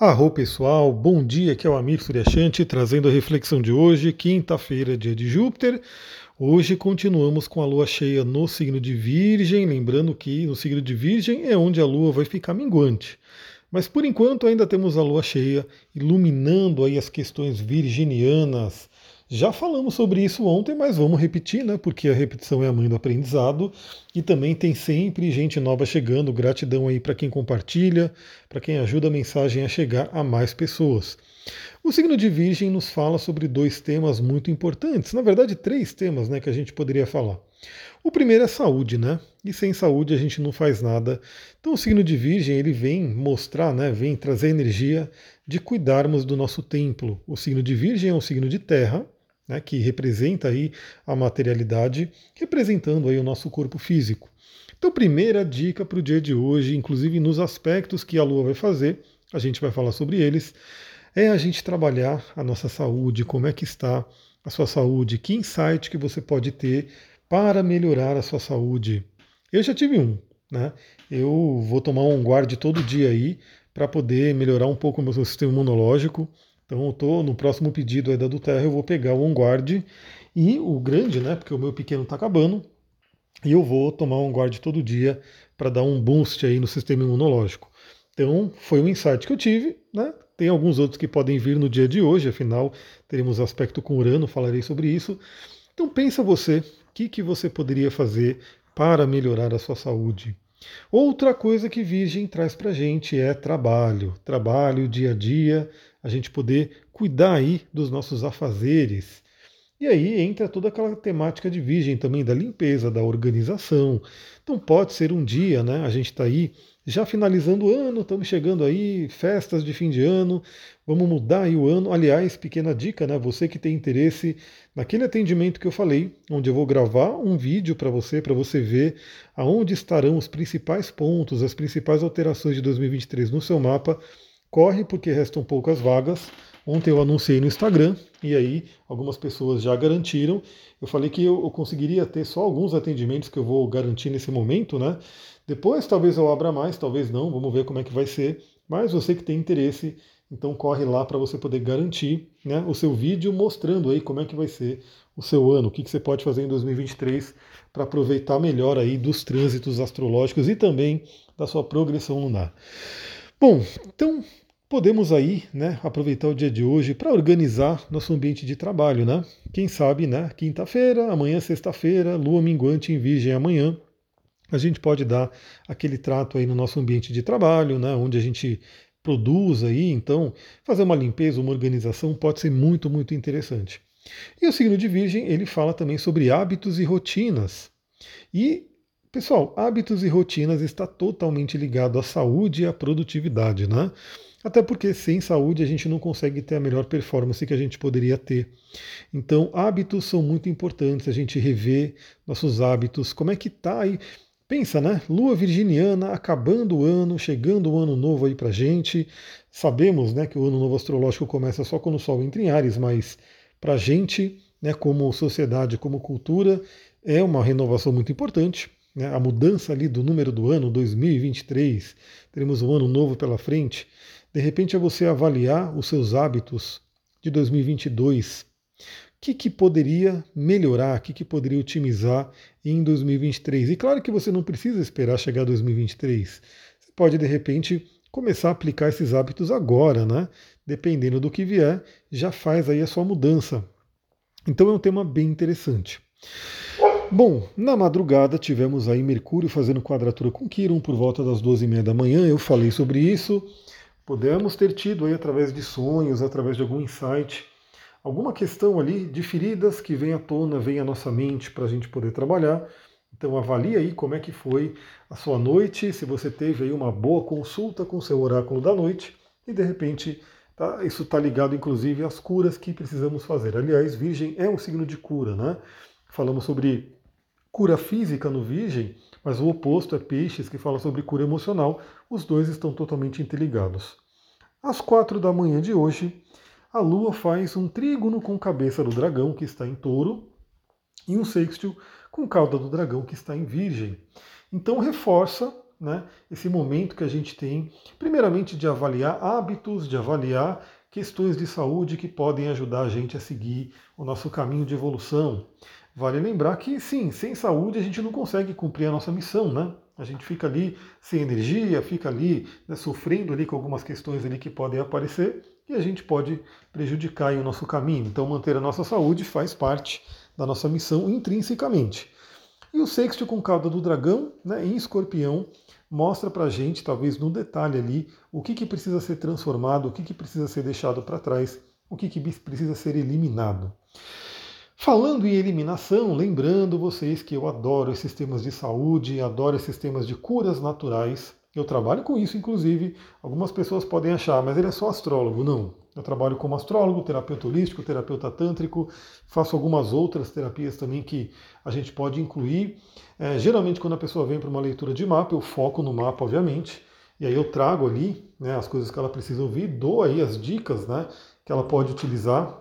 Arro pessoal, bom dia, aqui é o Amir Suryashanti trazendo a reflexão de hoje, quinta-feira, dia de Júpiter. Hoje continuamos com a lua cheia no signo de Virgem, lembrando que no signo de Virgem é onde a lua vai ficar minguante. Mas por enquanto ainda temos a lua cheia iluminando aí as questões virginianas, já falamos sobre isso ontem, mas vamos repetir, né? Porque a repetição é a mãe do aprendizado. E também tem sempre gente nova chegando. Gratidão aí para quem compartilha, para quem ajuda a mensagem a chegar a mais pessoas. O signo de Virgem nos fala sobre dois temas muito importantes. Na verdade, três temas né, que a gente poderia falar. O primeiro é saúde, né? E sem saúde a gente não faz nada. Então o signo de Virgem ele vem mostrar, né? Vem trazer energia de cuidarmos do nosso templo. O signo de Virgem é um signo de terra, né, que representa aí a materialidade, representando aí o nosso corpo físico. Então, primeira dica para o dia de hoje, inclusive nos aspectos que a Lua vai fazer, a gente vai falar sobre eles, é a gente trabalhar a nossa saúde, como é que está a sua saúde, que insight que você pode ter para melhorar a sua saúde. Eu já tive um, né? Eu vou tomar um guarde todo dia aí para poder melhorar um pouco o meu sistema imunológico. Então eu estou no próximo pedido aí da Duterra, eu vou pegar o OnGuard e o grande, né? Porque o meu pequeno está acabando. E eu vou tomar um OnGuard todo dia para dar um boost aí no sistema imunológico. Então foi um insight que eu tive, né? Tem alguns outros que podem vir no dia de hoje, afinal teremos aspecto com Urano, falarei sobre isso. Então pensa você, o que, que você poderia fazer para melhorar a sua saúde? Outra coisa que Virgem traz para gente é trabalho, trabalho dia a dia, a gente poder cuidar aí dos nossos afazeres. E aí entra toda aquela temática de virgem também, da limpeza, da organização. Então pode ser um dia, né? A gente está aí já finalizando o ano, estamos chegando aí, festas de fim de ano, vamos mudar aí o ano. Aliás, pequena dica, né? Você que tem interesse naquele atendimento que eu falei, onde eu vou gravar um vídeo para você, para você ver aonde estarão os principais pontos, as principais alterações de 2023 no seu mapa corre porque restam poucas vagas. Ontem eu anunciei no Instagram e aí algumas pessoas já garantiram. Eu falei que eu, conseguiria ter só alguns atendimentos que eu vou garantir nesse momento, né? Depois talvez eu abra mais, talvez não, vamos ver como é que vai ser. Mas você que tem interesse, então corre lá para você poder garantir né, o seu vídeo mostrando aí como é que vai ser o seu ano, o que, que você pode fazer em 2023 para aproveitar melhor aí dos trânsitos astrológicos e também da sua progressão lunar. Bom, então podemos aí, né, aproveitar o dia de hoje para organizar nosso ambiente de trabalho, né? Quem sabe, né, quinta-feira, amanhã sexta-feira, lua minguante em virgem amanhã, a gente pode dar aquele trato aí no nosso ambiente de trabalho, né, onde a gente produz aí, então fazer uma limpeza, uma organização pode ser muito, muito interessante. E o signo de Virgem, ele fala também sobre hábitos e rotinas. E Pessoal, hábitos e rotinas está totalmente ligado à saúde e à produtividade, né? Até porque sem saúde a gente não consegue ter a melhor performance que a gente poderia ter. Então, hábitos são muito importantes, a gente rever nossos hábitos, como é que tá aí. Pensa, né? Lua virginiana acabando o ano, chegando o ano novo aí pra gente. Sabemos, né, que o ano novo astrológico começa só quando o sol entra em Ares, mas pra gente, né, como sociedade, como cultura, é uma renovação muito importante. Né, a mudança ali do número do ano, 2023, teremos um ano novo pela frente. De repente é você avaliar os seus hábitos de 2022. O que, que poderia melhorar, o que, que poderia otimizar em 2023? E claro que você não precisa esperar chegar 2023. Você pode, de repente, começar a aplicar esses hábitos agora, né? Dependendo do que vier, já faz aí a sua mudança. Então é um tema bem interessante. Bom, na madrugada tivemos aí Mercúrio fazendo quadratura com Quiron por volta das 12h30 da manhã. Eu falei sobre isso. Podemos ter tido aí através de sonhos, através de algum insight, alguma questão ali de feridas que vem à tona, vem à nossa mente para a gente poder trabalhar. Então avalie aí como é que foi a sua noite, se você teve aí uma boa consulta com o seu oráculo da noite e de repente tá, isso está ligado inclusive às curas que precisamos fazer. Aliás, Virgem é um signo de cura, né? Falamos sobre cura física no Virgem, mas o oposto é Peixes, que fala sobre cura emocional. Os dois estão totalmente interligados. Às quatro da manhã de hoje, a Lua faz um trígono com cabeça do dragão, que está em touro, e um sextil com cauda do dragão, que está em virgem. Então reforça né, esse momento que a gente tem, primeiramente de avaliar hábitos, de avaliar questões de saúde que podem ajudar a gente a seguir o nosso caminho de evolução. Vale lembrar que, sim, sem saúde a gente não consegue cumprir a nossa missão, né? A gente fica ali sem energia, fica ali né, sofrendo ali com algumas questões ali que podem aparecer e a gente pode prejudicar o nosso caminho. Então, manter a nossa saúde faz parte da nossa missão intrinsecamente. E o sexto com cauda do dragão, né, em escorpião, mostra para a gente, talvez no detalhe ali, o que, que precisa ser transformado, o que, que precisa ser deixado para trás, o que, que precisa ser eliminado. Falando em eliminação, lembrando vocês que eu adoro esses temas de saúde, adoro esses temas de curas naturais. Eu trabalho com isso, inclusive. Algumas pessoas podem achar, mas ele é só astrólogo. Não. Eu trabalho como astrólogo, terapeuta holístico, terapeuta tântrico, faço algumas outras terapias também que a gente pode incluir. É, geralmente, quando a pessoa vem para uma leitura de mapa, eu foco no mapa, obviamente, e aí eu trago ali né, as coisas que ela precisa ouvir, dou aí as dicas né, que ela pode utilizar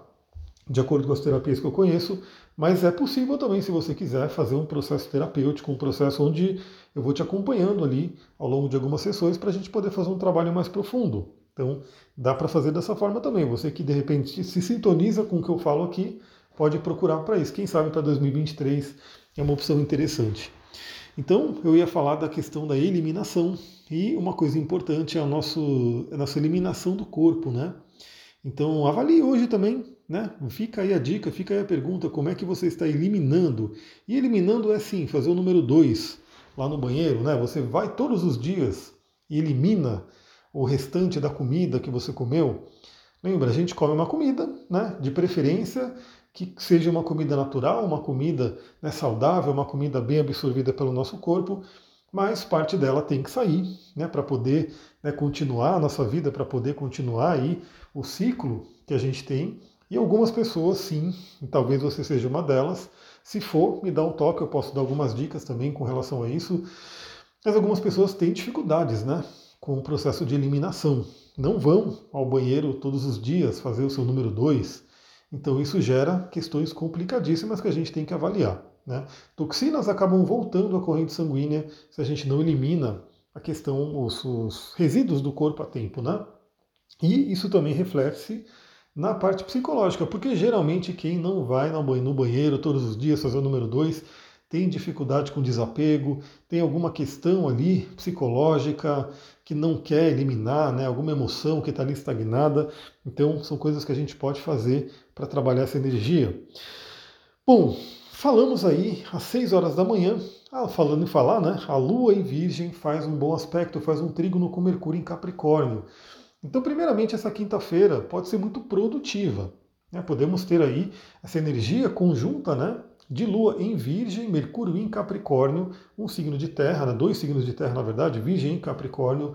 de acordo com as terapias que eu conheço, mas é possível também, se você quiser, fazer um processo terapêutico, um processo onde eu vou te acompanhando ali ao longo de algumas sessões para a gente poder fazer um trabalho mais profundo. Então, dá para fazer dessa forma também. Você que de repente se sintoniza com o que eu falo aqui, pode procurar para isso. Quem sabe para 2023 é uma opção interessante. Então, eu ia falar da questão da eliminação. E uma coisa importante é a, nosso, a nossa eliminação do corpo, né? Então, avalie hoje também, né? Fica aí a dica, fica aí a pergunta, como é que você está eliminando? E eliminando é assim, fazer o número 2 lá no banheiro, né? Você vai todos os dias e elimina o restante da comida que você comeu. Lembra, a gente come uma comida, né? De preferência que seja uma comida natural, uma comida né, saudável, uma comida bem absorvida pelo nosso corpo, mas parte dela tem que sair, né? Para poder né, continuar a nossa vida, para poder continuar aí o ciclo que a gente tem. E algumas pessoas, sim, talvez você seja uma delas. Se for, me dá um toque, eu posso dar algumas dicas também com relação a isso. Mas algumas pessoas têm dificuldades, né? com o processo de eliminação. Não vão ao banheiro todos os dias fazer o seu número 2. Então isso gera questões complicadíssimas que a gente tem que avaliar. Né? Toxinas acabam voltando à corrente sanguínea se a gente não elimina a questão, os, os resíduos do corpo a tempo. Né? E isso também reflete-se na parte psicológica, porque geralmente quem não vai no banheiro todos os dias fazer o número 2 tem dificuldade com desapego, tem alguma questão ali psicológica que não quer eliminar, né, alguma emoção que está ali estagnada. Então, são coisas que a gente pode fazer para trabalhar essa energia. Bom, falamos aí às 6 horas da manhã, ah, falando em falar, né? A Lua em Virgem faz um bom aspecto, faz um trígono com Mercúrio em Capricórnio. Então, primeiramente, essa quinta-feira pode ser muito produtiva. Né? Podemos ter aí essa energia conjunta, né? de Lua em Virgem, Mercúrio em Capricórnio, um signo de terra, né, dois signos de terra, na verdade, Virgem e Capricórnio,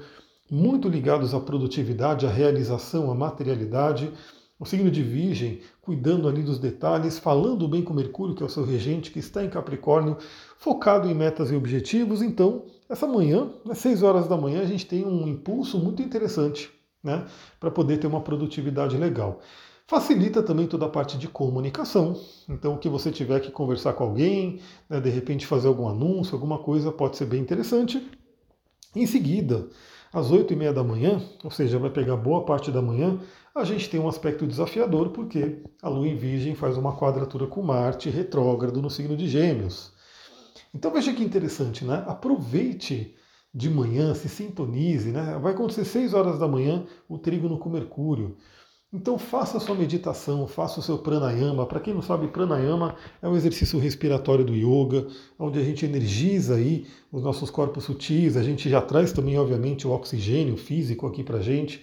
muito ligados à produtividade, à realização, à materialidade. O signo de Virgem, cuidando ali dos detalhes, falando bem com Mercúrio, que é o seu regente, que está em Capricórnio, focado em metas e objetivos. Então, essa manhã, às 6 horas da manhã, a gente tem um impulso muito interessante né, para poder ter uma produtividade legal. Facilita também toda a parte de comunicação. Então, o que você tiver que conversar com alguém, né, de repente fazer algum anúncio, alguma coisa, pode ser bem interessante. Em seguida, às 8 e meia da manhã, ou seja, vai pegar boa parte da manhã, a gente tem um aspecto desafiador, porque a Lua em Virgem faz uma quadratura com Marte retrógrado no signo de Gêmeos. Então veja que interessante, né? Aproveite de manhã, se sintonize, né? Vai acontecer 6 horas da manhã o trígono com Mercúrio. Então faça a sua meditação, faça o seu pranayama. Para quem não sabe, pranayama é um exercício respiratório do yoga, onde a gente energiza aí os nossos corpos sutis, a gente já traz também, obviamente, o oxigênio físico aqui para gente,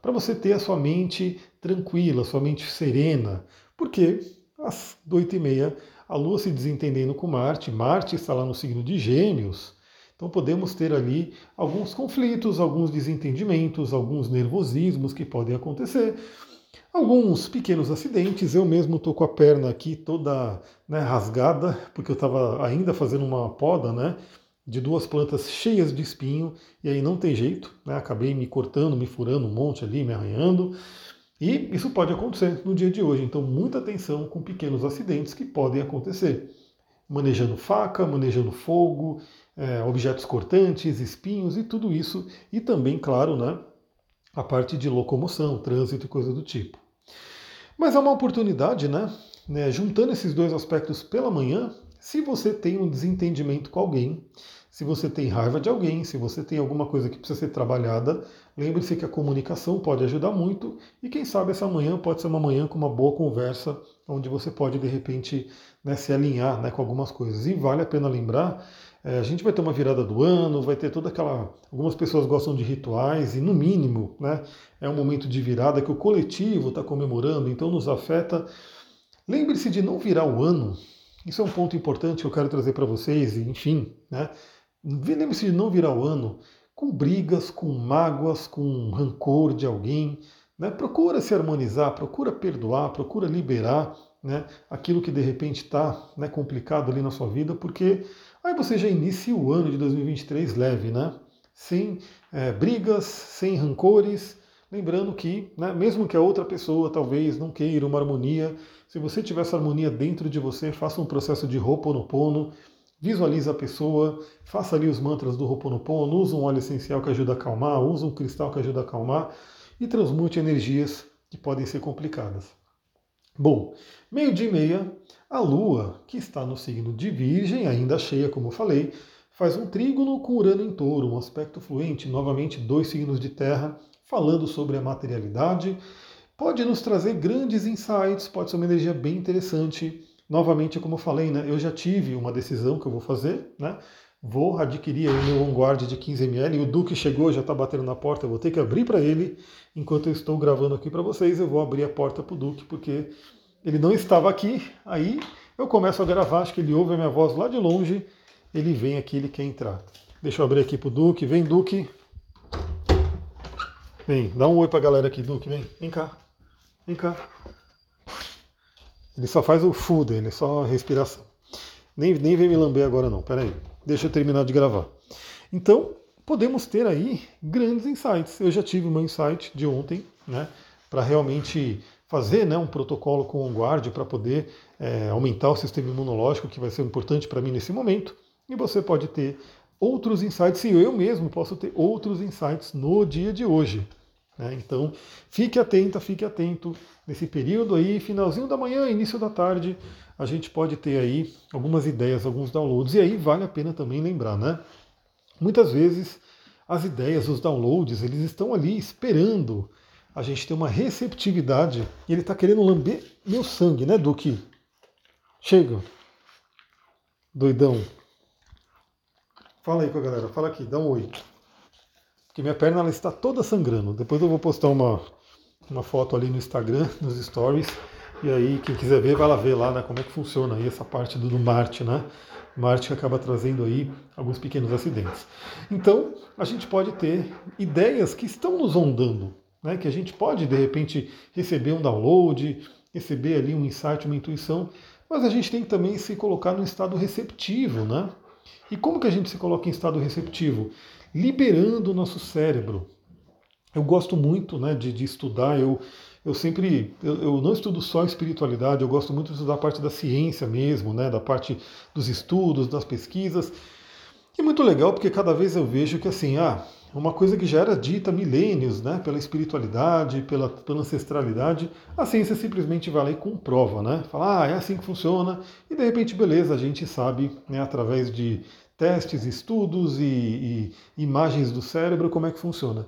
para você ter a sua mente tranquila, a sua mente serena. Porque às 8 e meia a Lua se desentendendo com Marte, Marte está lá no signo de Gêmeos, então podemos ter ali alguns conflitos, alguns desentendimentos, alguns nervosismos que podem acontecer, alguns pequenos acidentes. Eu mesmo estou com a perna aqui toda né, rasgada, porque eu estava ainda fazendo uma poda, né? De duas plantas cheias de espinho, e aí não tem jeito, né? Acabei me cortando, me furando um monte ali, me arranhando. E isso pode acontecer no dia de hoje, então muita atenção com pequenos acidentes que podem acontecer. Manejando faca, manejando fogo, é, objetos cortantes, espinhos e tudo isso, e também, claro, né, a parte de locomoção, trânsito e coisa do tipo. Mas é uma oportunidade, né, né, juntando esses dois aspectos pela manhã, se você tem um desentendimento com alguém, se você tem raiva de alguém, se você tem alguma coisa que precisa ser trabalhada, lembre-se que a comunicação pode ajudar muito e quem sabe essa manhã pode ser uma manhã com uma boa conversa, onde você pode de repente né, se alinhar né, com algumas coisas. E vale a pena lembrar, é, a gente vai ter uma virada do ano, vai ter toda aquela. Algumas pessoas gostam de rituais e no mínimo, né, é um momento de virada que o coletivo está comemorando, então nos afeta. Lembre-se de não virar o ano. Isso é um ponto importante que eu quero trazer para vocês, enfim, né? Lembre-se de não virar o ano com brigas, com mágoas, com rancor de alguém. Né? Procura se harmonizar, procura perdoar, procura liberar né, aquilo que de repente está né, complicado ali na sua vida, porque aí você já inicia o ano de 2023 leve, né? Sem é, brigas, sem rancores. Lembrando que, né, mesmo que a outra pessoa talvez não queira uma harmonia, se você tiver essa harmonia dentro de você, faça um processo de Ho'oponopono, Visualize a pessoa, faça ali os mantras do Ho'oponopono, usa um óleo essencial que ajuda a acalmar, usa um cristal que ajuda a acalmar e transmute energias que podem ser complicadas. Bom, meio-dia e meia, a Lua, que está no signo de Virgem, ainda cheia, como eu falei, faz um trígono com Urano em touro, um aspecto fluente, novamente dois signos de terra, falando sobre a materialidade. Pode nos trazer grandes insights, pode ser uma energia bem interessante Novamente, como eu falei, né, eu já tive uma decisão que eu vou fazer, né? Vou adquirir o meu OnGuard de 15ml. O Duque chegou, já está batendo na porta, eu vou ter que abrir para ele. Enquanto eu estou gravando aqui para vocês, eu vou abrir a porta para o Duque, porque ele não estava aqui. Aí eu começo a gravar, acho que ele ouve a minha voz lá de longe. Ele vem aqui, ele quer entrar. Deixa eu abrir aqui para o Duque. Vem, Duque. Vem, dá um oi para a galera aqui, Duque. Vem, vem cá. Vem cá. Ele só faz o full dele, só respiração. Nem, nem vem me lamber agora não, peraí. Deixa eu terminar de gravar. Então, podemos ter aí grandes insights. Eu já tive um insight de ontem, né, para realmente fazer né, um protocolo com o guarde para poder é, aumentar o sistema imunológico, que vai ser importante para mim nesse momento. E você pode ter outros insights, e eu mesmo posso ter outros insights no dia de hoje. Né? Então, fique atenta, fique atento. Nesse período aí, finalzinho da manhã, início da tarde, a gente pode ter aí algumas ideias, alguns downloads. E aí vale a pena também lembrar, né? Muitas vezes as ideias, os downloads, eles estão ali esperando a gente ter uma receptividade e ele está querendo lamber meu sangue, né, Duque? Chega. Doidão. Fala aí com a galera, fala aqui, dá um oi. Porque minha perna ela está toda sangrando. Depois eu vou postar uma, uma foto ali no Instagram, nos stories. E aí, quem quiser ver, vai lá ver lá né, como é que funciona aí essa parte do, do Marte, né? Marte que acaba trazendo aí alguns pequenos acidentes. Então, a gente pode ter ideias que estão nos ondando, né? Que a gente pode, de repente, receber um download, receber ali um insight, uma intuição, mas a gente tem que também se colocar no estado receptivo, né? E como que a gente se coloca em estado receptivo? liberando o nosso cérebro. Eu gosto muito né, de, de estudar, eu, eu sempre, eu, eu, não estudo só espiritualidade, eu gosto muito de estudar a parte da ciência mesmo, né, da parte dos estudos, das pesquisas. E muito legal porque cada vez eu vejo que assim, ah, uma coisa que já era dita há milênios, né, pela espiritualidade, pela, pela ancestralidade, a ciência simplesmente vai lá e comprova, né? Fala, ah, é assim que funciona, e de repente, beleza, a gente sabe, né, através de testes, estudos e, e imagens do cérebro, como é que funciona.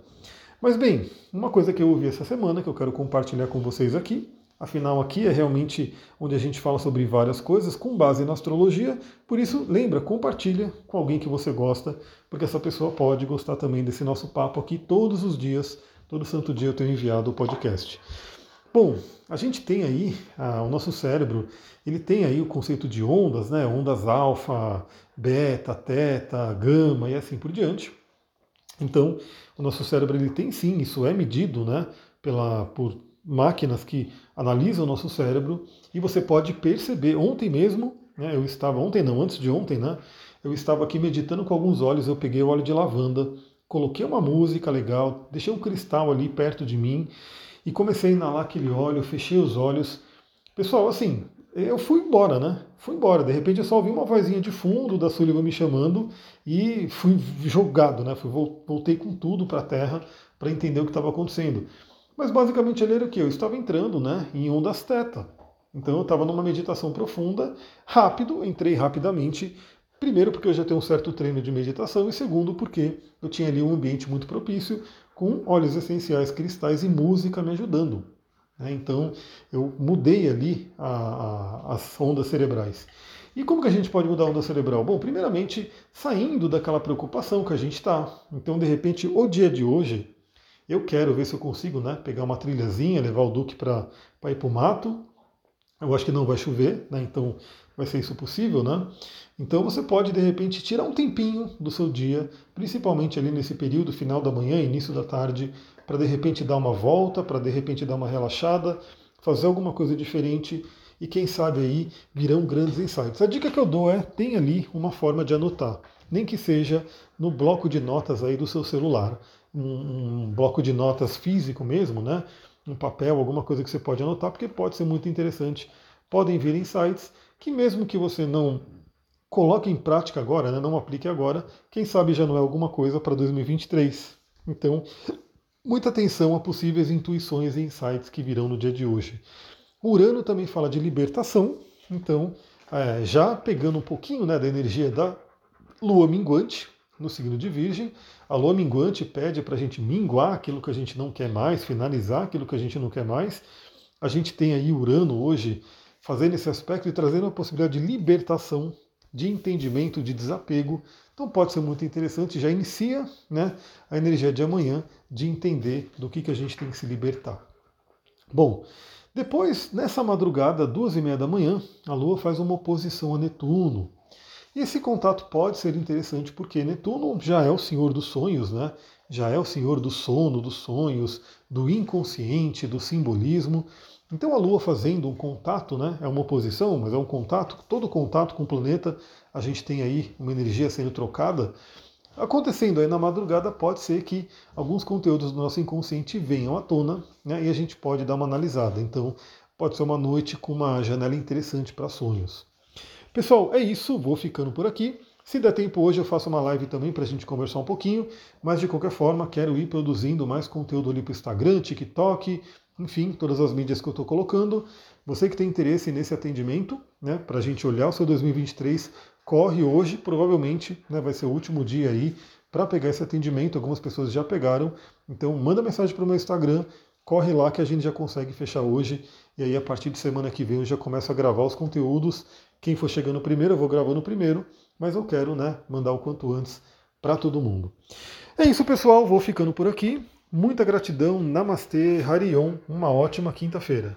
Mas bem, uma coisa que eu ouvi essa semana, que eu quero compartilhar com vocês aqui, afinal aqui é realmente onde a gente fala sobre várias coisas com base na astrologia, por isso lembra, compartilha com alguém que você gosta, porque essa pessoa pode gostar também desse nosso papo aqui todos os dias, todo santo dia eu tenho enviado o podcast. Bom, a gente tem aí, ah, o nosso cérebro, ele tem aí o conceito de ondas, né? Ondas alfa, beta, teta, gama e assim por diante. Então, o nosso cérebro ele tem sim, isso é medido, né? Pela, por máquinas que analisam o nosso cérebro e você pode perceber. Ontem mesmo, né? Eu estava ontem não, antes de ontem, né? Eu estava aqui meditando com alguns olhos. Eu peguei o óleo de lavanda, coloquei uma música legal, deixei um cristal ali perto de mim e comecei a inalar aquele óleo, fechei os olhos. Pessoal, assim, eu fui embora, né? Fui embora. De repente eu só ouvi uma vozinha de fundo da Sullivan me chamando e fui jogado, né? Fui, voltei com tudo para a Terra para entender o que estava acontecendo. Mas basicamente ele era o que? Eu estava entrando né, em ondas teta. Então eu estava numa meditação profunda, rápido, entrei rapidamente. Primeiro porque eu já tenho um certo treino de meditação e segundo porque eu tinha ali um ambiente muito propício com óleos essenciais, cristais e música me ajudando. Né? Então eu mudei ali a, a, as ondas cerebrais. E como que a gente pode mudar a onda cerebral? Bom, primeiramente saindo daquela preocupação que a gente está. Então, de repente, o dia de hoje, eu quero ver se eu consigo né, pegar uma trilhazinha, levar o Duque para ir para o mato. Eu acho que não vai chover, né, então vai ser isso possível, né? Então você pode de repente tirar um tempinho do seu dia, principalmente ali nesse período final da manhã, início da tarde, para de repente dar uma volta, para de repente dar uma relaxada, fazer alguma coisa diferente e quem sabe aí virão grandes insights. A dica que eu dou é tem ali uma forma de anotar, nem que seja no bloco de notas aí do seu celular, um, um bloco de notas físico mesmo, né? Um papel, alguma coisa que você pode anotar, porque pode ser muito interessante. Podem vir insights que mesmo que você não coloque em prática agora, né, não aplique agora, quem sabe já não é alguma coisa para 2023. Então, muita atenção a possíveis intuições e insights que virão no dia de hoje. Urano também fala de libertação, então, é, já pegando um pouquinho né, da energia da lua minguante no signo de Virgem, a lua minguante pede para a gente minguar aquilo que a gente não quer mais, finalizar aquilo que a gente não quer mais. A gente tem aí Urano hoje fazendo esse aspecto e trazendo a possibilidade de libertação, de entendimento, de desapego, então pode ser muito interessante, já inicia né, a energia de amanhã de entender do que, que a gente tem que se libertar. Bom, depois, nessa madrugada, duas e meia da manhã, a Lua faz uma oposição a Netuno. E esse contato pode ser interessante porque Netuno já é o senhor dos sonhos, né? já é o senhor do sono, dos sonhos, do inconsciente, do simbolismo. Então a Lua fazendo um contato, né, é uma oposição, mas é um contato, todo contato com o planeta, a gente tem aí uma energia sendo trocada. Acontecendo aí na madrugada, pode ser que alguns conteúdos do nosso inconsciente venham à tona né, e a gente pode dar uma analisada. Então, pode ser uma noite com uma janela interessante para sonhos. Pessoal, é isso, vou ficando por aqui. Se der tempo hoje, eu faço uma live também para a gente conversar um pouquinho, mas de qualquer forma, quero ir produzindo mais conteúdo ali para o Instagram, TikTok, enfim, todas as mídias que eu estou colocando. Você que tem interesse nesse atendimento, né, para a gente olhar o seu 2023, corre hoje, provavelmente né, vai ser o último dia aí para pegar esse atendimento. Algumas pessoas já pegaram, então manda mensagem para o meu Instagram, corre lá que a gente já consegue fechar hoje. E aí a partir de semana que vem eu já começo a gravar os conteúdos. Quem for chegando primeiro, eu vou gravando primeiro, mas eu quero né, mandar o quanto antes para todo mundo. É isso, pessoal. Vou ficando por aqui. Muita gratidão, Namastê, Harion, uma ótima quinta-feira.